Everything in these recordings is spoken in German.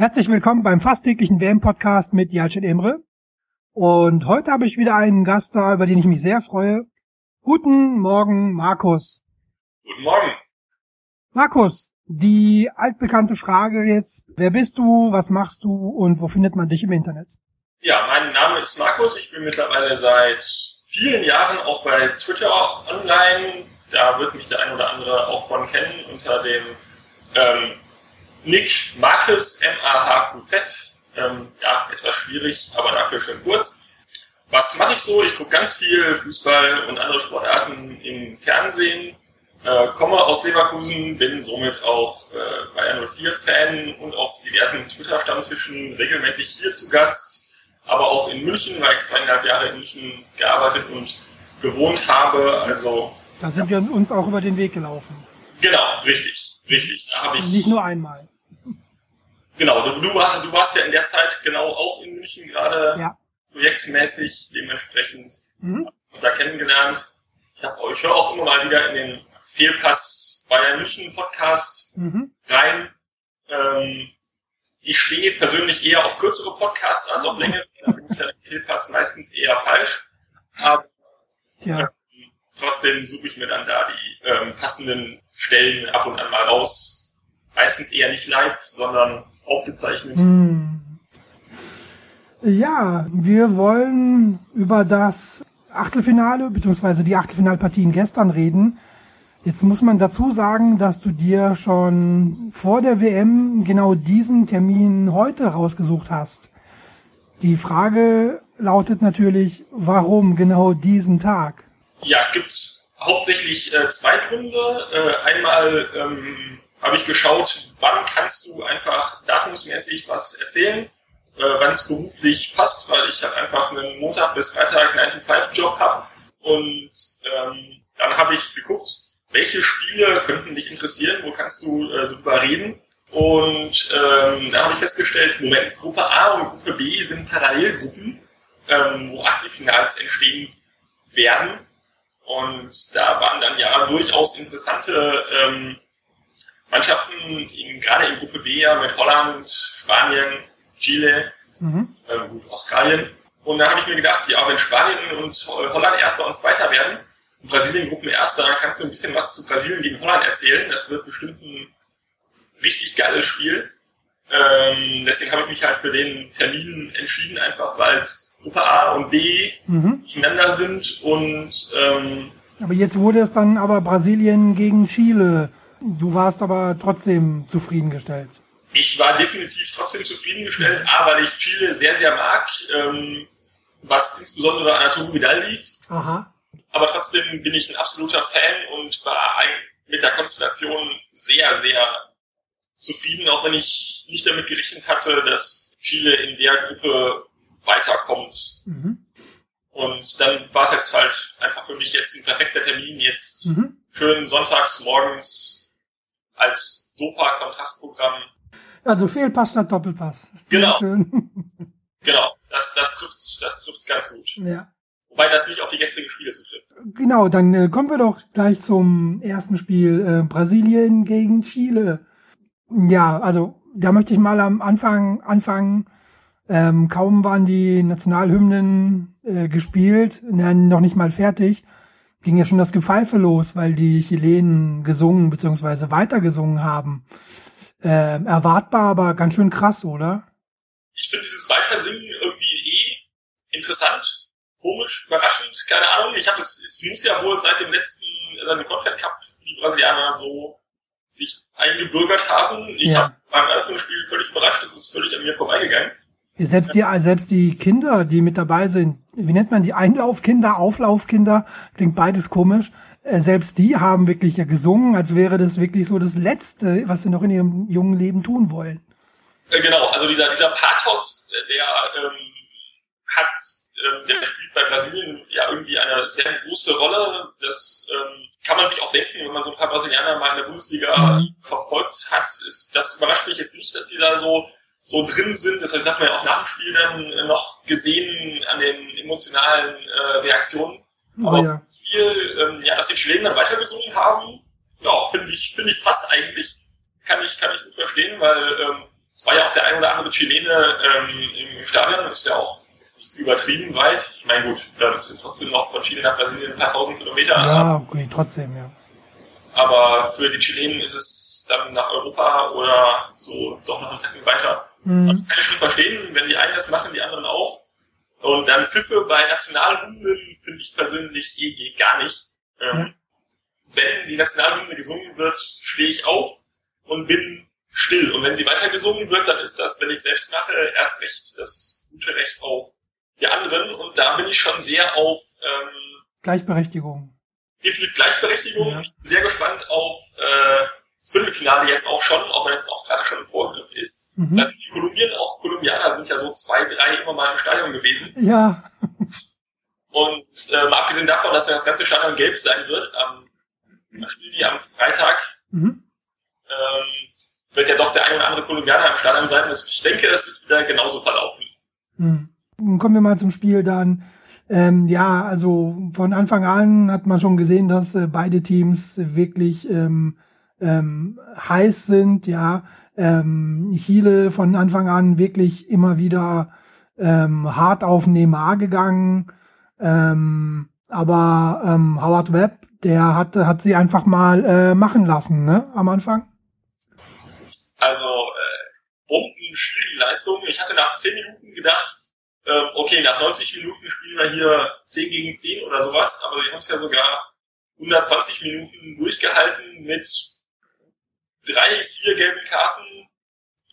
Herzlich willkommen beim fast täglichen WM-Podcast mit Jalcin Emre. Und heute habe ich wieder einen Gast da, über den ich mich sehr freue. Guten Morgen, Markus. Guten Morgen. Markus, die altbekannte Frage jetzt, wer bist du, was machst du und wo findet man dich im Internet? Ja, mein Name ist Markus. Ich bin mittlerweile seit vielen Jahren auch bei Twitter online. Da wird mich der ein oder andere auch von kennen unter dem ähm, Nick Marcus, M-A-H-Q-Z. Ähm, ja, etwas schwierig, aber dafür schön kurz. Was mache ich so? Ich gucke ganz viel Fußball und andere Sportarten im Fernsehen, äh, komme aus Leverkusen, bin somit auch äh, Bayern 04-Fan und auf diversen Twitter-Stammtischen regelmäßig hier zu Gast, aber auch in München, weil ich zweieinhalb Jahre in München gearbeitet und gewohnt habe. Also da sind wir uns auch über den Weg gelaufen. Genau, richtig, richtig. Da habe ich nicht nur einmal. Genau, du, du, du warst ja in der Zeit genau auch in München gerade ja. projektmäßig, dementsprechend mhm. uns da kennengelernt. Ich, hab, ich höre auch immer mal wieder in den Fehlpass Bayern München Podcast mhm. rein. Ähm, ich stehe persönlich eher auf kürzere Podcasts als auf längere. Da bin ich dann im Fehlpass meistens eher falsch. Aber ja. äh, trotzdem suche ich mir dann da die ähm, passenden Stellen ab und an mal raus. Meistens eher nicht live, sondern aufgezeichnet. Hm. Ja, wir wollen über das Achtelfinale bzw. die Achtelfinalpartien gestern reden. Jetzt muss man dazu sagen, dass du dir schon vor der WM genau diesen Termin heute rausgesucht hast. Die Frage lautet natürlich, warum genau diesen Tag? Ja, es gibt hauptsächlich äh, zwei Gründe. Äh, einmal ähm, habe ich geschaut, wann kannst du einfach datumsmäßig was erzählen, äh, wann es beruflich passt, weil ich halt einfach einen Montag bis Freitag 9-to-5-Job habe. Und ähm, dann habe ich geguckt, welche Spiele könnten dich interessieren, wo kannst du äh, drüber reden. Und ähm, da habe ich festgestellt, Moment, Gruppe A und Gruppe B sind Parallelgruppen, ähm, wo Achtelfinals entstehen werden. Und da waren dann ja durchaus interessante ähm, Mannschaften, in, gerade in Gruppe B ja mit Holland, Spanien, Chile, Mhm. ähm, gut, Australien. Und da habe ich mir gedacht, ja, wenn Spanien und Holland Erster und Zweiter werden und Brasilien Gruppenerster, dann kannst du ein bisschen was zu Brasilien gegen Holland erzählen. Das wird bestimmt ein richtig geiles Spiel. Ähm, deswegen habe ich mich halt für den Termin entschieden, einfach weil es Gruppe A und B Mhm. gegeneinander sind und ähm, Aber jetzt wurde es dann aber Brasilien gegen Chile. Du warst aber trotzdem zufriedengestellt. Ich war definitiv trotzdem zufriedengestellt, A, weil ich Chile sehr, sehr mag, ähm, was insbesondere an Arturo Vidal liegt. Aha. Aber trotzdem bin ich ein absoluter Fan und war mit der Konstellation sehr, sehr zufrieden, auch wenn ich nicht damit gerechnet hatte, dass Chile in der Gruppe weiterkommt. Mhm. Und dann war es jetzt halt einfach für mich jetzt ein perfekter Termin, jetzt Mhm. schön sonntags morgens als Dopa-Kontrastprogramm Also Fehlpass statt Doppelpass. Genau. Genau, das, das trifft's, das trifft's ganz gut. ja. Wobei das nicht auf die gestrigen Spiele zutrifft. Genau, dann äh, kommen wir doch gleich zum ersten Spiel äh, Brasilien gegen Chile. Ja, also da möchte ich mal am Anfang anfangen. Ähm, kaum waren die Nationalhymnen äh, gespielt, na, noch nicht mal fertig, ging ja schon das Gepfeife los, weil die Chilenen gesungen bzw. weitergesungen haben. Ähm, erwartbar, aber ganz schön krass, oder? Ich finde dieses Weitersingen irgendwie eh interessant, komisch, überraschend, keine Ahnung. Ich habe es, es muss ja wohl seit dem letzten, seit dem Confed Cup die Brasilianer so sich eingebürgert haben. Ich Ja. habe beim Eröffnungsspiel völlig überrascht, das ist völlig an mir vorbeigegangen. Selbst die, selbst die Kinder, die mit dabei sind, wie nennt man die? Einlaufkinder, Auflaufkinder, klingt beides komisch. Äh, Selbst die haben wirklich ja gesungen, als wäre das wirklich so das Letzte, was sie noch in ihrem jungen Leben tun wollen. Äh, genau, also dieser, dieser Pathos, äh, der ähm, hat, ähm, der spielt bei Brasilien ja irgendwie eine sehr große Rolle. Das ähm, kann man sich auch denken, wenn man so ein paar Brasilianer mal in der Bundesliga Mhm. verfolgt hat. Ist, das überrascht mich jetzt nicht, dass die da so so drin sind. Das hat man ja auch nach dem Spiel dann äh, noch gesehen an den emotionalen äh, Reaktionen. Aber Oh auf ja. das Spiel, ähm, ja, dass die Chilenen dann weitergesungen haben, ja, finde ich, finde ich passt eigentlich. Kann ich, kann ich gut verstehen, weil ähm, es war ja auch der ein oder andere Chilene ähm, im Stadion, das ist ja auch jetzt nicht übertrieben weit. Ich meine, gut, da sind trotzdem noch von Chile nach Brasilien ein paar tausend Kilometer. Ja, okay, trotzdem, ja. Aber für die Chilenen ist es dann nach Europa oder so doch noch einen Tacken weiter. Mhm. Also kann ich schon verstehen, wenn die einen das machen, die anderen auch. Und dann Pfiffe bei Nationalhymnen finde ich persönlich eh geht gar nicht. Ähm, ja. Wenn die Nationalhymne gesungen wird, stehe ich auf und bin still. Und wenn sie weiter gesungen wird, dann ist das, wenn ich selbst mache, erst recht das gute Recht auch der anderen. Und da bin ich schon sehr auf ähm, Gleichberechtigung. Definitiv Gleichberechtigung. Ja. Ich bin sehr gespannt auf äh, das Viertelfinale jetzt auch schon, auch wenn es auch gerade schon ein Vorgriff ist. Mhm. Also die Kolumbien, auch Kolumbianer sind ja so zwei, drei immer mal im Stadion gewesen. Ja. Und ähm, abgesehen davon, dass ja das ganze Stadion gelb sein wird, am ähm, spielen die am Freitag, mhm. ähm, wird ja doch der ein oder andere Kolumbianer im Stadion sein. Und ich denke, das wird wieder genauso verlaufen. Mhm. Kommen wir mal zum Spiel dann. Ähm, ja, also von Anfang an hat man schon gesehen, dass äh, beide Teams wirklich ähm, ähm, heiß sind, ja. Ähm, Chile von Anfang an wirklich immer wieder ähm, hart auf Neymar gegangen. Ähm, aber ähm, Howard Webb, der hat, hat sie einfach mal äh, machen lassen, ne, am Anfang. Also, äh, Bomben, schwierige Leistung. Ich hatte nach 10 Minuten gedacht, äh, okay, nach 90 Minuten spielen wir hier 10 gegen 10 oder sowas, aber wir haben es ja sogar 120 Minuten durchgehalten mit drei, vier gelben Karten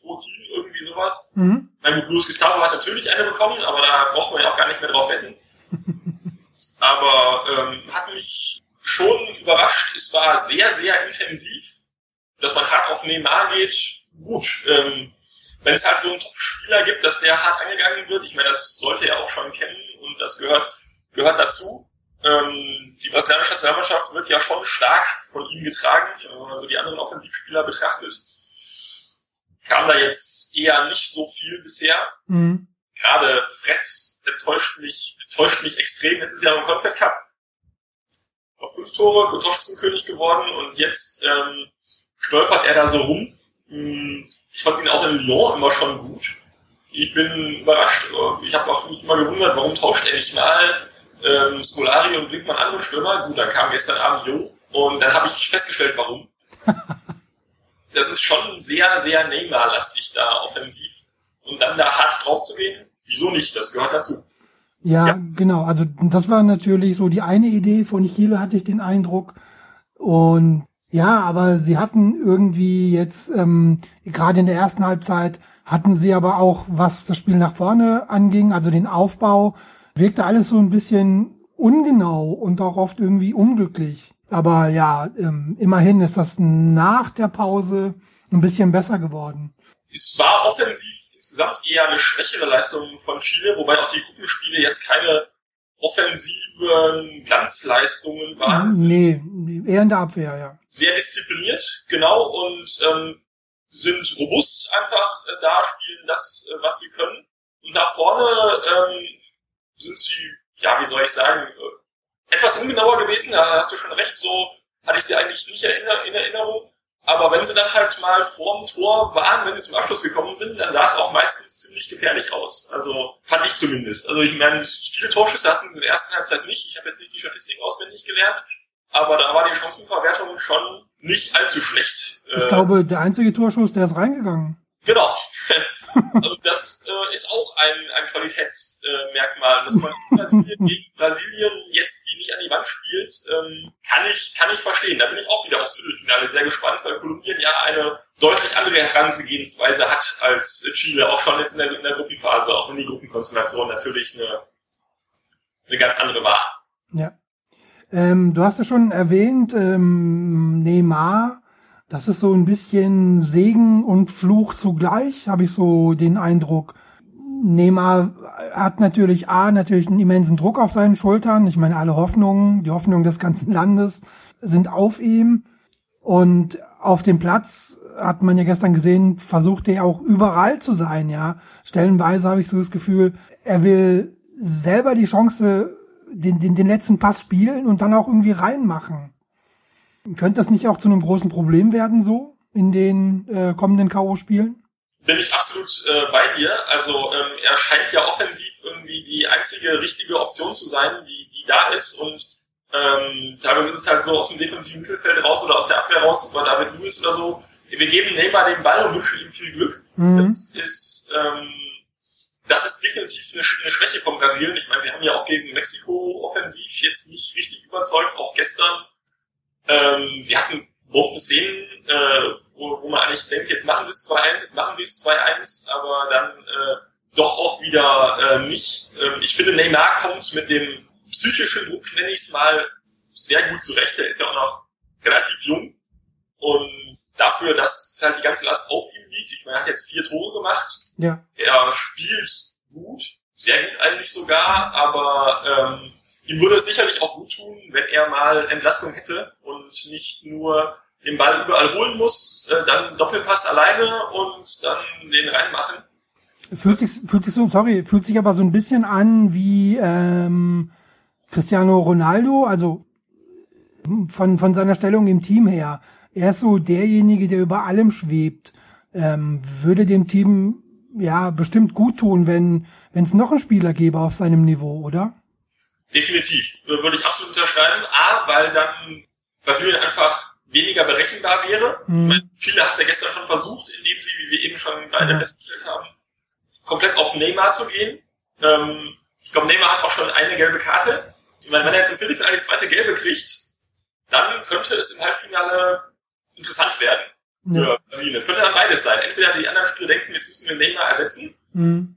pro Team, irgendwie sowas. Mhm. Mein gut, Luis Gustavo hat natürlich eine bekommen, aber da braucht man ja auch gar nicht mehr drauf wetten. aber ähm, hat mich schon überrascht. Es war sehr, sehr intensiv. Dass man hart auf Neymar geht, gut. Ähm, wenn es halt so einen Top-Spieler gibt, dass der hart angegangen wird, ich meine, das sollte er auch schon kennen und das gehört, gehört dazu. Ähm, die brasilianische Nationalmannschaft wird ja schon stark von ihm getragen, wenn man so die anderen Offensivspieler betrachtet. Kam da jetzt eher nicht so viel bisher. Mhm. Gerade Fretz enttäuscht mich, enttäuscht mich extrem. Letztes Jahr im Confed Cup. Auf fünf Tore, Torschützenkönig geworden und jetzt ähm, stolpert er da so rum. Hm, ich fand ihn auch in Lyon immer schon gut. Ich bin überrascht. Ich habe auch mich immer gewundert, warum tauscht er nicht mal ähm, Scolari und einen anderen Stürmer. Gut, dann kam gestern Abend Jo und dann habe ich festgestellt, warum. das ist schon sehr, sehr Neymar-lastig da offensiv. Und dann da hart drauf zu gehen, wieso nicht? Das gehört dazu. Ja, ja, genau. Also das war natürlich so die eine Idee von Chile, hatte ich den Eindruck. Und ja, aber sie hatten irgendwie jetzt, ähm, gerade in der ersten Halbzeit, hatten sie aber auch, was das Spiel nach vorne anging, also den Aufbau, wirkte alles so ein bisschen ungenau und auch oft irgendwie unglücklich. Aber ja, ähm, immerhin ist das nach der Pause ein bisschen besser geworden. Es war offensiv insgesamt eher eine schwächere Leistung von Chile, wobei auch die Gruppenspiele jetzt keine offensiven Glanzleistungen waren. Nee, eher in der Abwehr, ja sehr diszipliniert, genau, und ähm, sind robust einfach äh, da, spielen das, äh, was sie können. Und nach vorne ähm, sind sie, ja, wie soll ich sagen, äh, etwas ungenauer gewesen, da hast du schon recht, so hatte ich sie eigentlich nicht in Erinnerung. Aber wenn sie dann halt mal vorm Tor waren, wenn sie zum Abschluss gekommen sind, dann sah es auch meistens ziemlich gefährlich aus. Also fand ich zumindest. Also ich meine, viele Torschüsse hatten sie in der ersten Halbzeit nicht. Ich habe jetzt nicht die Statistik auswendig gelernt aber da war die Chancenverwertung schon nicht allzu schlecht. Ich äh, glaube, der einzige Torschuss, der ist reingegangen. Genau. also das äh, ist auch ein, ein Qualitätsmerkmal, äh, dass man Brasilien gegen Brasilien jetzt die nicht an die Wand spielt, ähm, kann ich kann ich verstehen. Da bin ich auch wieder aufs Viertelfinale sehr gespannt, weil Kolumbien ja eine deutlich andere Herangehensweise hat als Chile, auch schon jetzt in der, in der Gruppenphase, auch wenn die Gruppenkonstellation natürlich eine, eine ganz andere war. Ja. Ähm, du hast ja schon erwähnt, ähm, Neymar, das ist so ein bisschen Segen und Fluch zugleich, habe ich so den Eindruck. Neymar hat natürlich A, natürlich einen immensen Druck auf seinen Schultern. Ich meine, alle Hoffnungen, die Hoffnungen des ganzen Landes sind auf ihm. Und auf dem Platz hat man ja gestern gesehen, versucht er auch überall zu sein, ja. Stellenweise habe ich so das Gefühl, er will selber die Chance den, den, den letzten Pass spielen und dann auch irgendwie reinmachen. Könnte das nicht auch zu einem großen Problem werden, so in den äh, kommenden K.O.-Spielen? bin ich absolut äh, bei dir. Also ähm, er scheint ja offensiv irgendwie die einzige richtige Option zu sein, die, die da ist. Und ähm, teilweise ist es halt so aus dem defensiven Mittelfeld raus oder aus der Abwehr raus über David Lewis oder so. Wir geben Neymar den Ball und wünschen ihm viel Glück. Mhm. Das ist ähm, das ist definitiv eine, eine Schwäche von Brasilien. Ich meine, sie haben ja auch gegen Mexiko offensiv jetzt nicht richtig überzeugt, auch gestern. Ähm, sie hatten Bomben-Szenen, äh, wo, wo man eigentlich denkt, jetzt machen sie es 2-1, jetzt machen sie es 2-1, aber dann äh, doch auch wieder äh, nicht. Ähm, ich finde, Neymar kommt mit dem psychischen Druck, nenne ich es mal, sehr gut zurecht. Er ist ja auch noch relativ jung. Und dafür, dass halt die ganze Last auf ihm liegt, ich meine, er hat jetzt vier Tore gemacht. Ja. Er spielt gut, sehr gut eigentlich sogar, aber ähm, ihm würde es sicherlich auch gut tun, wenn er mal Entlastung hätte und nicht nur den Ball überall holen muss, äh, dann Doppelpass alleine und dann den reinmachen. Fühlt sich, fühlt sich so, sorry, fühlt sich aber so ein bisschen an wie ähm, Cristiano Ronaldo, also von, von seiner Stellung im Team her. Er ist so derjenige, der über allem schwebt. Ähm, würde dem Team ja bestimmt gut tun, wenn es noch einen Spieler gäbe auf seinem Niveau, oder? Definitiv, würde ich absolut unterschreiben. A, weil dann Brasilien einfach weniger berechenbar wäre. Mhm. Ich meine, viele hat es ja gestern schon versucht, indem sie, wie wir eben schon beide ja. festgestellt haben, komplett auf Neymar zu gehen. Ähm, ich glaube, Neymar hat auch schon eine gelbe Karte. Ich meine, wenn er jetzt im Viertelfinale die zweite gelbe kriegt, dann könnte es im Halbfinale interessant werden für ja. Brasilien. Es könnte dann beides sein. Entweder die anderen Spieler denken, jetzt müssen wir Neymar ersetzen. Mhm.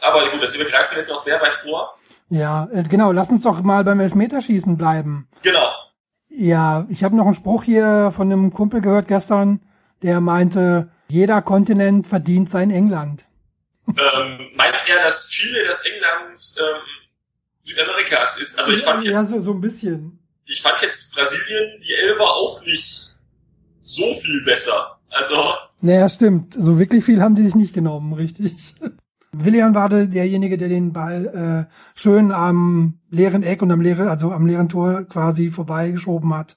Aber gut, das übergreifen jetzt noch sehr weit vor. Ja, äh, genau. Lass uns doch mal beim Elfmeterschießen bleiben. Genau. Ja, ich habe noch einen Spruch hier von einem Kumpel gehört gestern, der meinte, jeder Kontinent verdient sein England. Ähm, meint er, dass Chile das England ähm, Südamerikas ist? Also ich fand jetzt, ja, so, so ein bisschen. Ich fand jetzt Brasilien, die Elfer auch nicht so viel besser. Also. Naja, stimmt. So wirklich viel haben die sich nicht genommen, richtig. William war derjenige, der den Ball äh, schön am leeren Eck und am leeren, also am leeren Tor quasi vorbeigeschoben hat.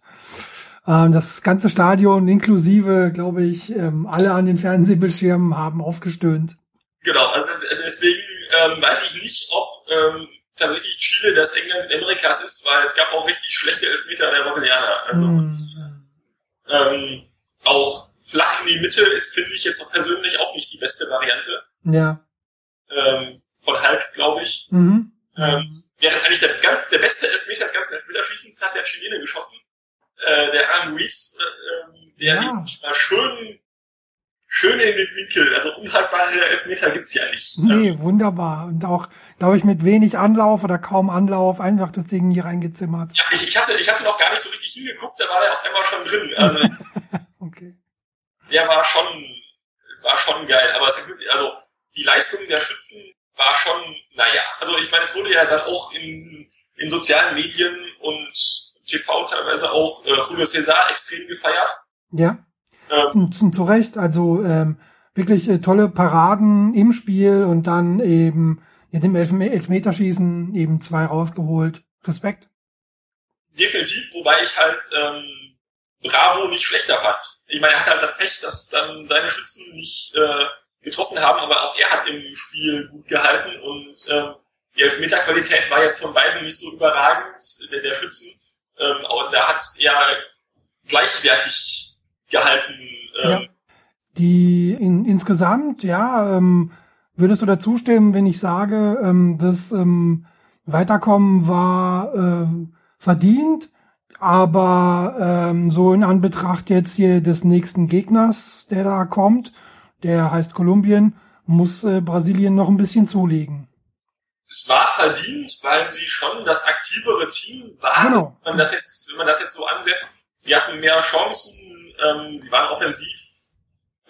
Ähm, das ganze Stadion inklusive, glaube ich, ähm, alle an den Fernsehbildschirmen haben aufgestöhnt. Genau, also deswegen ähm, weiß ich nicht, ob ähm, tatsächlich Chile das England Südamerikas ist, weil es gab auch richtig schlechte Elfmeter der Brasilianer. Also mm. ähm, auch flach in die Mitte ist, finde ich jetzt auch persönlich auch nicht die beste Variante. Ja ähm, von Hulk, glaube ich. Mhm. Ähm, während eigentlich der, ganz, der beste Elfmeter des ganzen Elfmeterschießens hat der Chilene geschossen. Äh, der Alan Ruiz, äh, ähm, der ja. liegt schön, schön in den Winkel. Also unhaltbare Elfmeter gibt's ja nicht. Nee, ähm, wunderbar. Und auch, glaube ich, mit wenig Anlauf oder kaum Anlauf einfach das Ding hier reingezimmert. Ja, ich, ich, hatte, ich hatte noch gar nicht so richtig hingeguckt, da war der auf einmal schon drin. Also okay. Der war schon, war schon geil. Aber es, also, die Leistung der Schützen war schon, naja, also ich meine, es wurde ja dann auch in, in sozialen Medien und TV teilweise auch äh, Julio Cesar extrem gefeiert. Ja, ähm, zum, zum, zu Recht, also ähm, wirklich äh, tolle Paraden im Spiel und dann eben mit dem Elf Elfmeterschießen eben zwei rausgeholt. Respekt. Definitiv, wobei ich halt ähm, Bravo nicht schlechter fand. Ich meine, er hat halt das Pech, dass dann seine Schützen nicht äh, getroffen haben, aber auch er hat im Spiel gut gehalten und äh, die Elfmeterqualität war jetzt von beiden nicht so überragend, der, der Schützen. Ähm, und da hat er gleichwertig gehalten. Ähm, ja. Die in, insgesamt, ja, ähm, würdest du dazu stimmen, wenn ich sage, ähm, das ähm, Weiterkommen war äh, verdient, aber ähm, so in Anbetracht jetzt hier des nächsten Gegners, der da kommt, der heißt Kolumbien, muss äh, Brasilien noch ein bisschen zulegen. Es war verdient, weil sie schon das aktivere Team waren. Genau. Wenn man das jetzt, wenn man das jetzt so ansetzt, sie hatten mehr Chancen, ähm, sie waren offensiv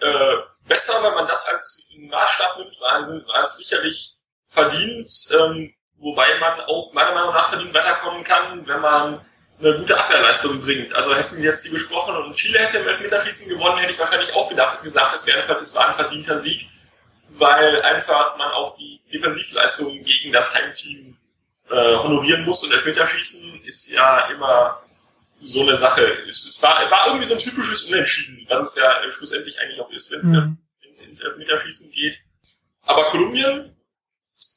äh, besser, wenn man das als Maßstab nimmt, war, es sicherlich verdient, ähm, wobei man auch meiner Meinung nach verdient weiterkommen kann, wenn man eine gute Abwehrleistung bringt. Also hätten wir jetzt hier gesprochen und Chile hätte im Elfmeterschießen gewonnen, hätte ich wahrscheinlich auch gedacht, gesagt, es, wäre, es war ein verdienter Sieg, weil einfach man auch die Defensivleistung gegen das Heimteam äh, honorieren muss und Elfmeterschießen ist ja immer so eine Sache. Es, es war, war irgendwie so ein typisches Unentschieden, was es ja schlussendlich eigentlich auch ist, wenn es mhm. es ins Elfmeterschießen geht. Aber Kolumbien,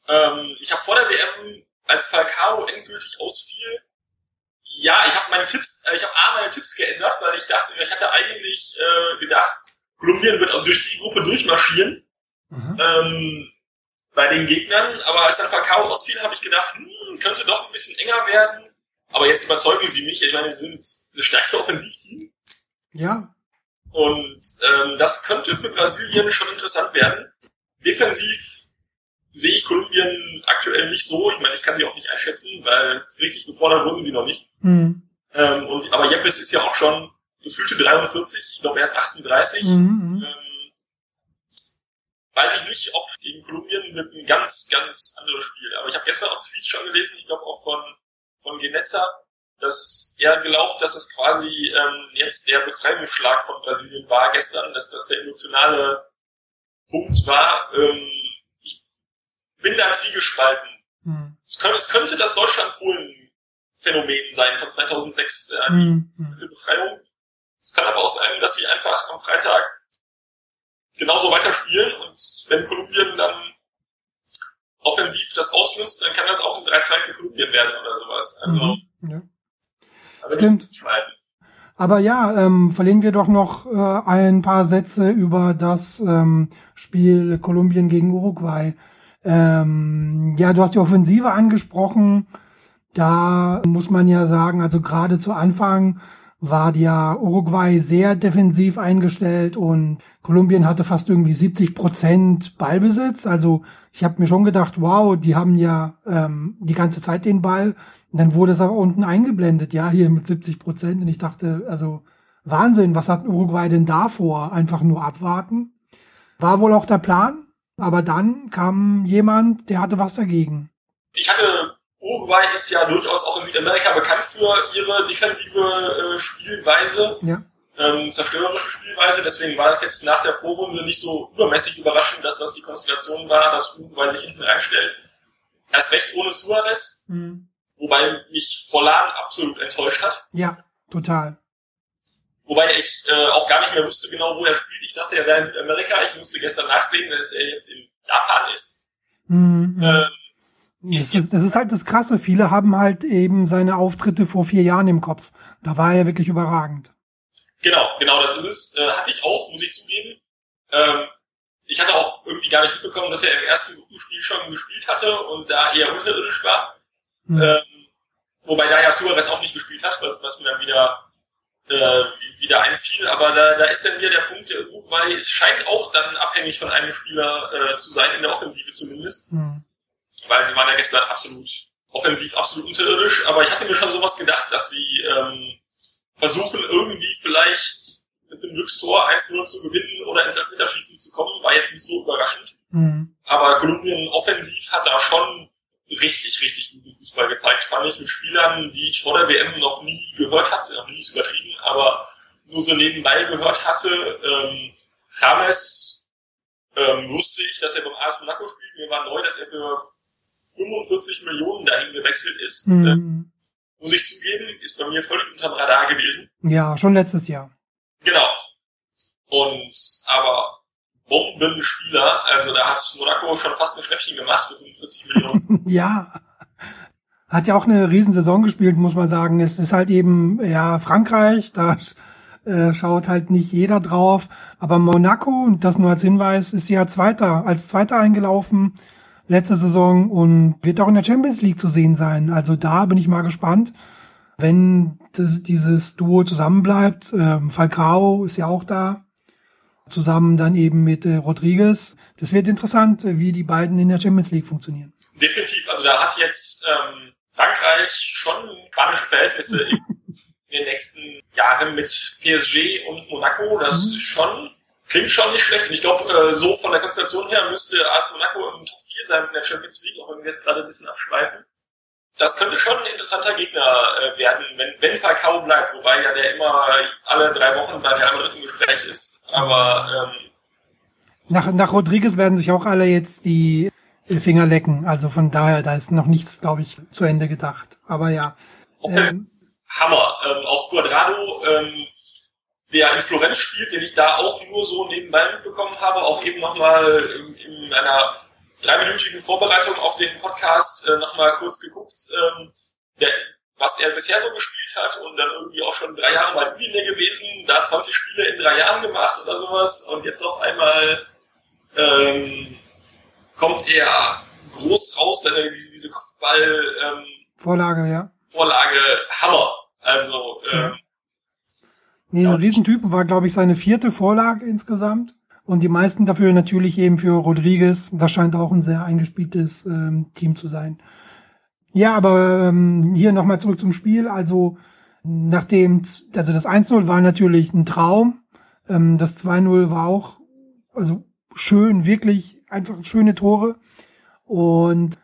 ähm, ich habe vor der WM, als Falcao endgültig ausfiel, ja, ich habe meine Tipps, äh, ich habe A meine Tipps geändert, weil ich dachte, ich hatte eigentlich äh, gedacht, Kolumbien wird auch durch die Gruppe durchmarschieren. Mhm. Ähm, bei den Gegnern, aber als dann Falcao ausfiel, habe ich gedacht, hm, könnte doch ein bisschen enger werden. Aber jetzt überzeugen sie mich. Ich meine, sie sind das stärkste Offensivteam. Ja. Und ähm, das könnte für Brasilien schon interessant werden. Defensiv sehe ich Kolumbien aktuell nicht so. Ich meine, ich kann sie auch nicht einschätzen, weil richtig gefordert wurden sie noch nicht. Mhm. Ähm, und, aber Jepes ist ja auch schon gefühlte 43. Ich glaube, er ist 38. Mhm. mhm. Ähm, weiß ich nicht, ob gegen Kolumbien wird ein ganz, ganz anderes Spiel. Aber ich habe gestern auch Tweets schon gelesen, ich glaube auch von, von Genetzer, dass er glaubt, dass es quasi ähm, jetzt der Befreiungsschlag von Brasilien war gestern, dass das der emotionale Punkt war. Ähm, bin da zwiegespalten. Mhm. Es, könnte, es könnte das Deutschland-Polen-Phänomen sein von 2006, äh, mhm. die Befreiung. Es kann aber auch sein, dass sie einfach am Freitag genauso weiterspielen und wenn Kolumbien dann offensiv das ausnutzt, dann kann das auch ein 3-2 für Kolumbien werden oder sowas. Also, mhm, ja. Stimmt. Aber ja, ähm, verlegen wir doch noch äh, ein paar Sätze über das ähm, Spiel Kolumbien gegen Uruguay. Ähm, ja, du hast die Offensive angesprochen. Da muss man ja sagen, also gerade zu Anfang war ja Uruguay sehr defensiv eingestellt und Kolumbien hatte fast irgendwie 70 Prozent Ballbesitz. Also ich habe mir schon gedacht, wow, die haben ja ähm, die ganze Zeit den Ball. Und dann wurde es aber unten eingeblendet, ja, hier mit 70 Prozent. Und ich dachte, also Wahnsinn, was hat Uruguay denn da vor? Einfach nur abwarten. War wohl auch der Plan, aber dann kam jemand, der hatte was dagegen. Ich hatte Uruguay ist ja durchaus auch in Südamerika bekannt für ihre defensive äh, Spielweise, ja. ähm, zerstörerische Spielweise. Deswegen war es jetzt nach der Vorrunde nicht so übermäßig überraschend, dass das die Konstellation war, dass Uruguay sich hinten reinstellt. Erst recht ohne Suarez, mhm. wobei mich Forlan absolut enttäuscht hat. Ja, total. Wobei ich äh, auch gar nicht mehr wusste genau, wo er spielt. Ich dachte, er wäre in Südamerika. Ich musste gestern nachsehen, dass er jetzt in Japan ist. Mhm. Äh, das ist, das ist halt das Krasse. Viele haben halt eben seine Auftritte vor vier Jahren im Kopf. Da war er wirklich überragend. Genau, genau, das ist es. Äh, hatte ich auch, muss ich zugeben. Ähm, ich hatte auch irgendwie gar nicht mitbekommen, dass er im ersten Gruppenspiel schon gespielt hatte und da eher unterirdisch war. Hm. Ähm, wobei da ja Suarez auch nicht gespielt hat, was, was mir dann wieder äh, wieder einfiel. Aber da, da ist dann wieder der Punkt, der Uruguay es scheint auch dann abhängig von einem Spieler äh, zu sein, in der Offensive zumindest. Hm weil sie waren ja gestern absolut offensiv absolut unterirdisch, aber ich hatte mir schon sowas gedacht, dass sie ähm, versuchen irgendwie vielleicht mit dem Glückstor 1-0 zu gewinnen oder ins Elfmeterschießen zu kommen, war jetzt nicht so überraschend. Mhm. Aber Kolumbien offensiv hat da schon richtig, richtig guten Fußball gezeigt, fand ich, mit Spielern, die ich vor der WM noch nie gehört hatte, noch nie ist übertrieben, aber nur so nebenbei gehört hatte. Ähm, James ähm, wusste ich, dass er beim AS Monaco spielt. Mir war neu, dass er für 45 Millionen dahin gewechselt ist, mhm. äh, muss ich zugeben, ist bei mir völlig unterm Radar gewesen. Ja, schon letztes Jahr. Genau. Und aber Bombenspieler, also da hat Monaco schon fast ein Schnäppchen gemacht für 45 Millionen. ja. Hat ja auch eine Riesensaison gespielt, muss man sagen. Es ist halt eben, ja, Frankreich, da äh, schaut halt nicht jeder drauf. Aber Monaco, und das nur als Hinweis, ist ja Zweiter, als Zweiter eingelaufen letzte Saison und wird auch in der Champions League zu sehen sein. Also da bin ich mal gespannt, wenn das, dieses Duo zusammenbleibt. Ähm, Falcao ist ja auch da, zusammen dann eben mit äh, Rodriguez. Das wird interessant, wie die beiden in der Champions League funktionieren. Definitiv. Also da hat jetzt ähm, Frankreich schon spanische Verhältnisse in, in den nächsten Jahren mit PSG und Monaco. Das mhm. ist schon klingt schon nicht schlecht. Und ich glaube, äh, so von der Konstellation her müsste AS Monaco im Top 4 sein in der Champions League, auch wenn wir jetzt gerade ein bisschen abschweifen. Das könnte schon ein interessanter Gegner äh, werden, wenn, wenn Falcao bleibt, wobei ja der immer alle drei Wochen bei Real Madrid im Gespräch ist. Aber ähm, nach, nach Rodriguez werden sich auch alle jetzt die Finger lecken. Also von daher, da ist noch nichts, glaube ich, zu Ende gedacht. Aber ja. Ähm, Hammer. Ähm, auch Quadrado ähm, der in Florenz spielt, den ich da auch nur so nebenbei mitbekommen habe, auch eben nochmal in, in einer dreiminütigen Vorbereitung auf den Podcast äh, nochmal kurz geguckt, ähm, der, was er bisher so gespielt hat und dann irgendwie auch schon drei Jahre mal Udine gewesen, da 20 Spiele in drei Jahren gemacht oder sowas und jetzt auf einmal ähm, kommt er groß raus, seine, diese, diese Kopfball ähm, Vorlage, ja. Vorlage Hammer. Also ähm, ja. Nee, ein Riesentypen war, glaube ich, seine vierte Vorlage insgesamt. Und die meisten dafür natürlich eben für Rodriguez. Das scheint auch ein sehr eingespieltes ähm, Team zu sein. Ja, aber ähm, hier nochmal zurück zum Spiel. Also nachdem, also das 1-0 war natürlich ein Traum. Ähm, das 2-0 war auch, also schön, wirklich einfach schöne Tore. Und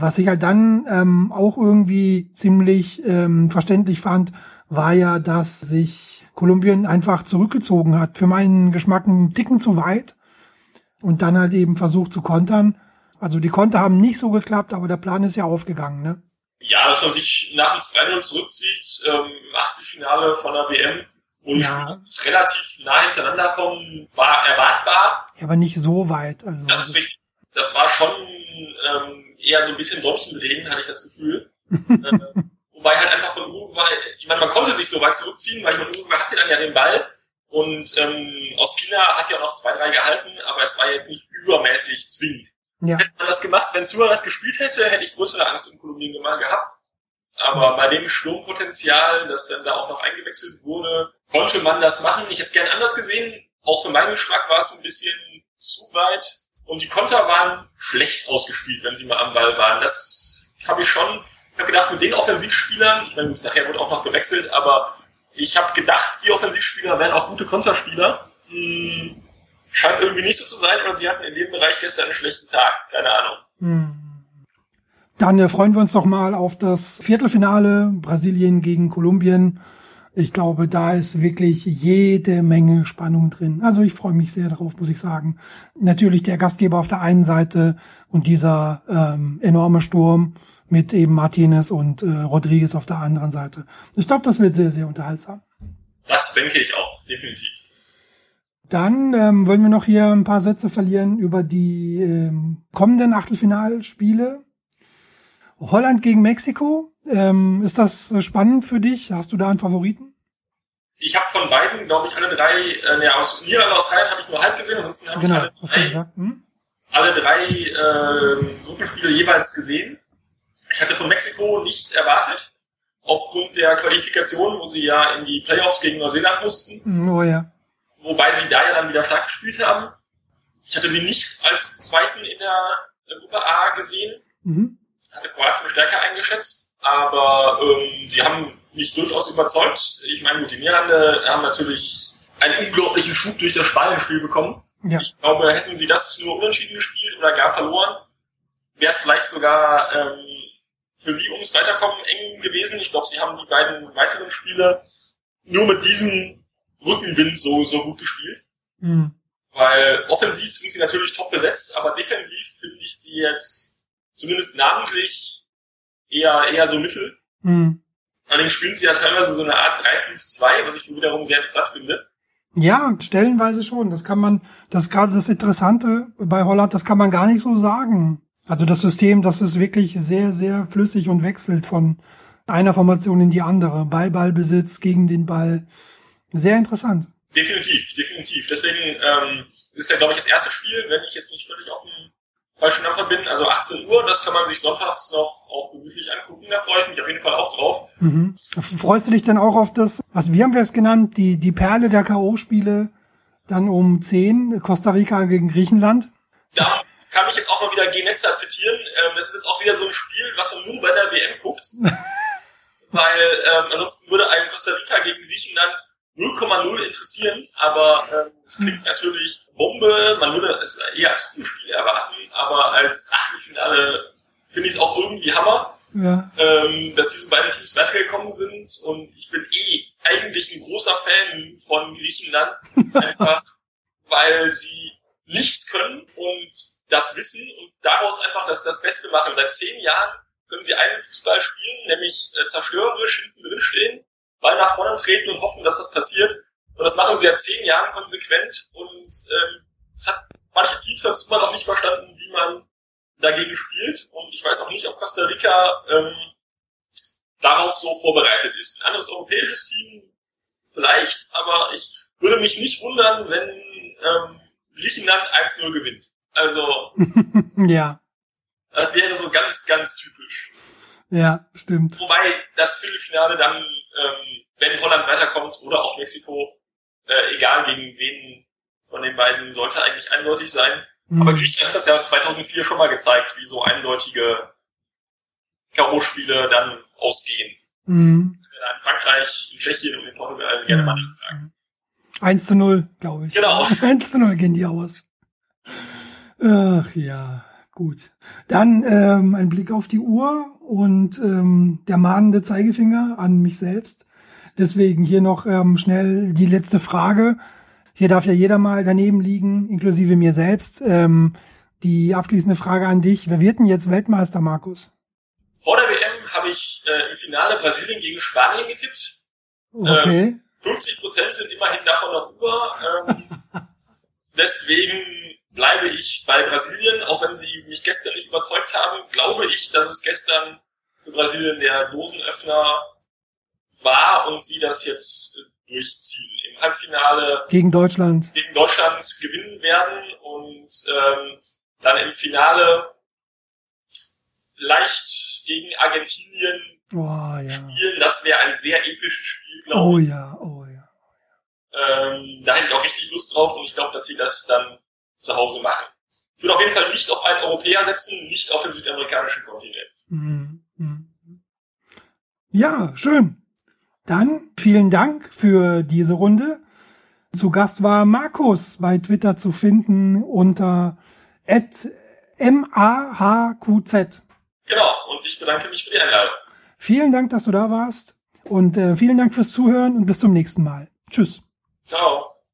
was ich halt dann ähm, auch irgendwie ziemlich ähm, verständlich fand, war ja, dass sich Kolumbien einfach zurückgezogen hat. Für meinen Geschmack einen Ticken zu weit. Und dann halt eben versucht zu kontern. Also die Konter haben nicht so geklappt, aber der Plan ist ja aufgegangen, ne? Ja, dass man sich nach dem 2-0 zurückzieht, ähm, Achtelfinale von der WM und ja. relativ nah hintereinander kommen, war erwartbar. Ja, aber nicht so weit. Also das ist richtig. Das war schon ähm, eher so ein bisschen Däumchen drehen, hatte ich das Gefühl. äh, Wobei halt einfach von Uruguay, ich meine, man konnte sich so weit zurückziehen, weil ich meine, Uruguay hatte dann ja den Ball und ähm, aus Pina hat ja auch noch zwei, drei gehalten, aber es war jetzt nicht übermäßig zwingend. Ja. Hätte man das gemacht, wenn Suarez gespielt hätte, hätte ich größere Angst um Kolumbien gehabt. Aber bei dem Sturmpotenzial, das dann da auch noch eingewechselt wurde, konnte man das machen. Ich hätte es gern anders gesehen. Auch für meinen Geschmack war es ein bisschen zu weit. Und die Konter waren schlecht ausgespielt, wenn sie mal am Ball waren. Das habe ich schon habe gedacht, mit den Offensivspielern, ich meine, nachher wurde auch noch gewechselt, aber ich habe gedacht, die Offensivspieler wären auch gute Konterspieler. Hm, scheint irgendwie nicht so zu sein und sie hatten in dem Bereich gestern einen schlechten Tag. Keine Ahnung. Hm. Dann äh, freuen wir uns doch mal auf das Viertelfinale Brasilien gegen Kolumbien. Ich glaube, da ist wirklich jede Menge Spannung drin. Also ich freue mich sehr darauf, muss ich sagen. Natürlich der Gastgeber auf der einen Seite und dieser ähm, enorme Sturm mit eben Martinez und äh, Rodriguez auf der anderen Seite. Ich glaube, das wird sehr, sehr unterhaltsam. Das denke ich auch, definitiv. Dann ähm, wollen wir noch hier ein paar Sätze verlieren über die ähm, kommenden Achtelfinalspiele. Holland gegen Mexiko. Ähm, ist das spannend für dich? Hast du da einen Favoriten? Ich habe von beiden, glaube ich, alle drei, äh, ne, aus Niederlande, Australien habe ich nur halb gesehen, ansonsten habe genau, ich alle drei, hm? alle drei äh, Gruppenspiele jeweils gesehen. Ich hatte von Mexiko nichts erwartet, aufgrund der Qualifikation, wo sie ja in die Playoffs gegen Neuseeland mussten. Mhm, oh ja. Wobei sie da ja dann wieder stark gespielt haben. Ich hatte sie nicht als Zweiten in der Gruppe A gesehen. Mhm. Hatte Kroatien stärker eingeschätzt. Aber ähm, sie haben mich durchaus überzeugt. Ich meine, gut, die Niederlande haben natürlich einen unglaublichen Schub durch das Spanien-Spiel bekommen. Ja. Ich glaube, hätten sie das nur unentschieden gespielt oder gar verloren, wäre es vielleicht sogar ähm, für sie ums Weiterkommen eng gewesen. Ich glaube, sie haben die beiden weiteren Spiele nur mit diesem Rückenwind so, so gut gespielt. Mhm. Weil offensiv sind sie natürlich top besetzt, aber defensiv finde ich sie jetzt zumindest namentlich eher, eher so mittel. Mhm. Allerdings spielen sie ja teilweise so eine Art 3-5-2, was ich wiederum sehr interessant finde. Ja, stellenweise schon. Das kann man, das ist gerade das Interessante bei Holland, das kann man gar nicht so sagen. Also das System, das ist wirklich sehr, sehr flüssig und wechselt von einer Formation in die andere. Bei Ballbesitz gegen den Ball. Sehr interessant. Definitiv, definitiv. Deswegen ähm, ist ja, glaube ich, das erste Spiel, wenn ich jetzt nicht völlig auf dem falschen Dampfer bin, also 18 Uhr, das kann man sich sonntags noch auch gemütlich angucken, da freue ich mich auf jeden Fall auch drauf. Mhm. Freust du dich denn auch auf das, was wie haben wir es genannt, die, die Perle der K.O.-Spiele dann um 10, Costa Rica gegen Griechenland? Da kann ich jetzt auch mal wieder Genetzer zitieren. Ähm, das ist jetzt auch wieder so ein Spiel, was man nur bei der WM guckt. Weil ähm, ansonsten würde ein Costa Rica gegen Griechenland 0,0 interessieren, aber ähm, es klingt hm. natürlich Bombe, man würde es eher als Gruppenspiel erwarten, aber als Achtelfinale finde ich es auch irgendwie Hammer, ja. ähm, dass diese beiden Teams weitergekommen sind und ich bin eh eigentlich ein großer Fan von Griechenland, einfach weil sie nichts können und das Wissen und daraus einfach das, das Beste machen. Seit zehn Jahren können sie einen Fußball spielen, nämlich äh, zerstörerisch hinten drin stehen, Ball nach vorne treten und hoffen, dass was passiert. Und das machen sie ja zehn Jahren konsequent und ähm, es hat manche Teams haben immer noch nicht verstanden, wie man dagegen spielt. Und ich weiß auch nicht, ob Costa Rica ähm, darauf so vorbereitet ist. Ein anderes europäisches Team vielleicht, aber ich würde mich nicht wundern, wenn ähm, Griechenland 1-0 gewinnt. Also ja. Das wäre so ganz, ganz typisch. Ja, stimmt. Wobei das Viertelfinale dann, ähm, wenn Holland weiterkommt oder auch Mexiko, äh, egal gegen wen von den beiden, sollte eigentlich eindeutig sein. Mhm. Aber Griechenland hat das ja 2004 schon mal gezeigt, wie so eindeutige K.O.-Spiele dann ausgehen. Mhm. In Frankreich, in Tschechien und in Portugal gerne mal nachfragen. 1 zu 0, glaube ich. Genau. 1 zu 0 gehen die aus. Ach ja, gut. Dann ähm, ein Blick auf die Uhr und ähm, der mahnende Zeigefinger an mich selbst. Deswegen hier noch ähm, schnell die letzte Frage. Hier darf ja jeder mal daneben liegen, inklusive mir selbst. Ähm, die abschließende Frage an dich. Wer wird denn jetzt Weltmeister, Markus? Vor der WM habe ich äh, im Finale Brasilien gegen Spanien getippt. Okay. Ähm, 50 Prozent sind immerhin davon noch über. Ähm, deswegen bleibe ich bei Brasilien, auch wenn sie mich gestern nicht überzeugt haben, glaube ich, dass es gestern für Brasilien der Dosenöffner war und sie das jetzt durchziehen. Im Halbfinale gegen Deutschland gegen Deutschland gewinnen werden und ähm, dann im Finale vielleicht gegen Argentinien oh, ja. spielen. Das wäre ein sehr episches Spiel, glaube oh, ich. Ja, oh ja, Ähm, da hätte ich auch richtig Lust drauf und ich glaube, dass sie das dann zu Hause machen. Ich würde auf jeden Fall nicht auf einen Europäer setzen, nicht auf den südamerikanischen Kontinent. Mhm. mhm. Ja, schön. Dann vielen Dank für diese Runde. Zu Gast war Markus bei Twitter zu finden unter @mahqz. Genau, und ich bedanke mich für die Einladung. Vielen Dank, dass du da warst und äh, vielen Dank fürs Zuhören und bis zum nächsten Mal. Tschüss. Ciao.